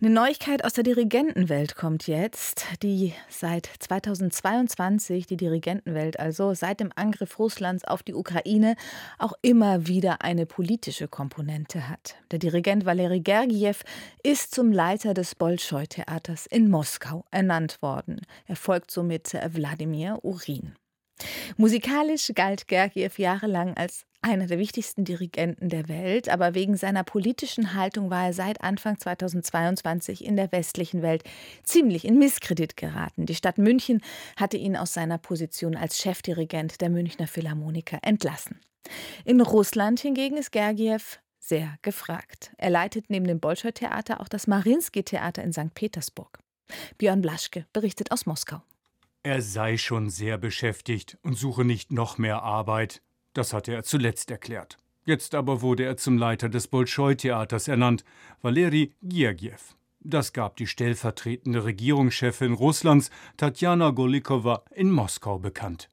Eine Neuigkeit aus der Dirigentenwelt kommt jetzt, die seit 2022, die Dirigentenwelt also seit dem Angriff Russlands auf die Ukraine auch immer wieder eine politische Komponente hat. Der Dirigent Valeri Gergiev ist zum Leiter des Bolschoi-Theaters in Moskau ernannt worden. Er folgt somit Wladimir Urin. Musikalisch galt Gergiev jahrelang als einer der wichtigsten Dirigenten der Welt, aber wegen seiner politischen Haltung war er seit Anfang 2022 in der westlichen Welt ziemlich in Misskredit geraten. Die Stadt München hatte ihn aus seiner Position als Chefdirigent der Münchner Philharmoniker entlassen. In Russland hingegen ist Gergiev sehr gefragt. Er leitet neben dem Bolschoi-Theater auch das Marinsky-Theater in St. Petersburg. Björn Blaschke berichtet aus Moskau. Er sei schon sehr beschäftigt und suche nicht noch mehr Arbeit. Das hatte er zuletzt erklärt. Jetzt aber wurde er zum Leiter des Bolschoi-Theaters ernannt, Valeri Gergiev. Das gab die stellvertretende Regierungschefin Russlands, Tatjana Golikowa, in Moskau bekannt.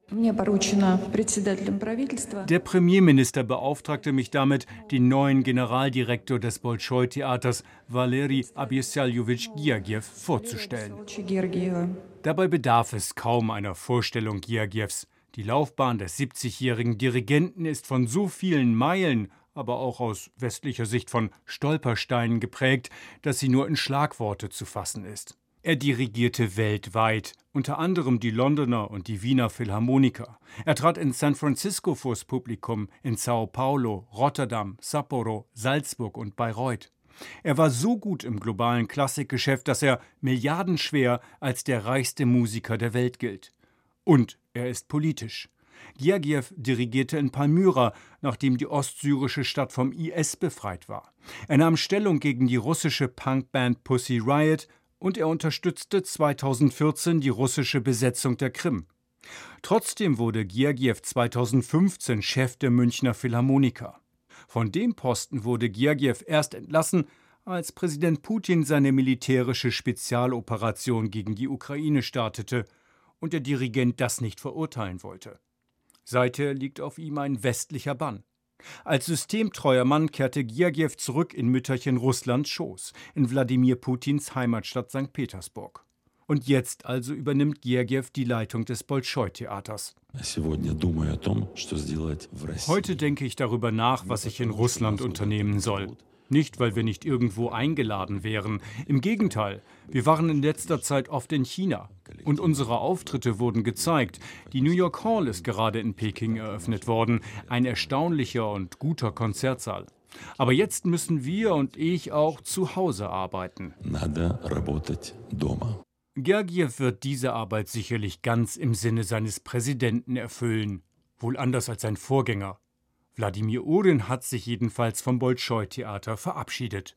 Der Premierminister beauftragte mich damit, den neuen Generaldirektor des Bolschoi-Theaters, Valeri Abyesaljewitsch Gergiev, vorzustellen. Dabei bedarf es kaum einer Vorstellung Gergievs. Die Laufbahn des 70-jährigen Dirigenten ist von so vielen Meilen, aber auch aus westlicher Sicht von Stolpersteinen geprägt, dass sie nur in Schlagworte zu fassen ist. Er dirigierte weltweit, unter anderem die Londoner und die Wiener Philharmoniker. Er trat in San Francisco vors Publikum, in Sao Paulo, Rotterdam, Sapporo, Salzburg und Bayreuth. Er war so gut im globalen Klassikgeschäft, dass er milliardenschwer als der reichste Musiker der Welt gilt. Und er ist politisch. Gergiev dirigierte in Palmyra, nachdem die ostsyrische Stadt vom IS befreit war. Er nahm Stellung gegen die russische Punkband Pussy Riot und er unterstützte 2014 die russische Besetzung der Krim. Trotzdem wurde Gergiev 2015 Chef der Münchner Philharmoniker. Von dem Posten wurde Gergiev erst entlassen, als Präsident Putin seine militärische Spezialoperation gegen die Ukraine startete und der Dirigent das nicht verurteilen wollte. Seither liegt auf ihm ein westlicher Bann. Als systemtreuer Mann kehrte Gergiev zurück in Mütterchen Russlands Schoß, in Wladimir Putins Heimatstadt St. Petersburg. Und jetzt also übernimmt Gergiev die Leitung des Bolschoi-Theaters. Heute denke ich darüber nach, was ich in Russland unternehmen soll. Nicht, weil wir nicht irgendwo eingeladen wären. Im Gegenteil, wir waren in letzter Zeit oft in China. Und unsere Auftritte wurden gezeigt. Die New York Hall ist gerade in Peking eröffnet worden. Ein erstaunlicher und guter Konzertsaal. Aber jetzt müssen wir und ich auch zu Hause arbeiten. Gergiev wird diese Arbeit sicherlich ganz im Sinne seines Präsidenten erfüllen. Wohl anders als sein Vorgänger. Wladimir Urin hat sich jedenfalls vom Bolschoi-Theater verabschiedet.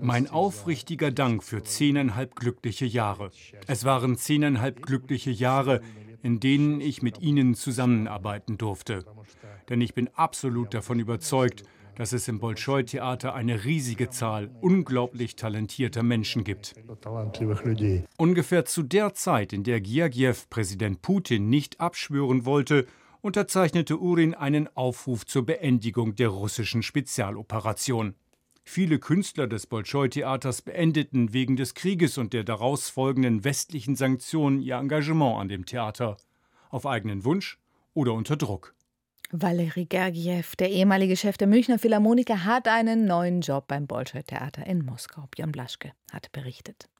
Mein aufrichtiger Dank für zehneinhalb glückliche Jahre. Es waren zehneinhalb glückliche Jahre, in denen ich mit Ihnen zusammenarbeiten durfte. Denn ich bin absolut davon überzeugt, dass es im Bolschoi-Theater eine riesige Zahl unglaublich talentierter Menschen gibt. Ungefähr zu der Zeit, in der Gergiev Präsident Putin nicht abschwören wollte, unterzeichnete Urin einen Aufruf zur Beendigung der russischen Spezialoperation. Viele Künstler des Bolschoi-Theaters beendeten wegen des Krieges und der daraus folgenden westlichen Sanktionen ihr Engagement an dem Theater. Auf eigenen Wunsch oder unter Druck. Valery Gergiev, der ehemalige Chef der Münchner Philharmoniker, hat einen neuen Job beim Bolschoi-Theater in Moskau. Björn Blaschke hat berichtet.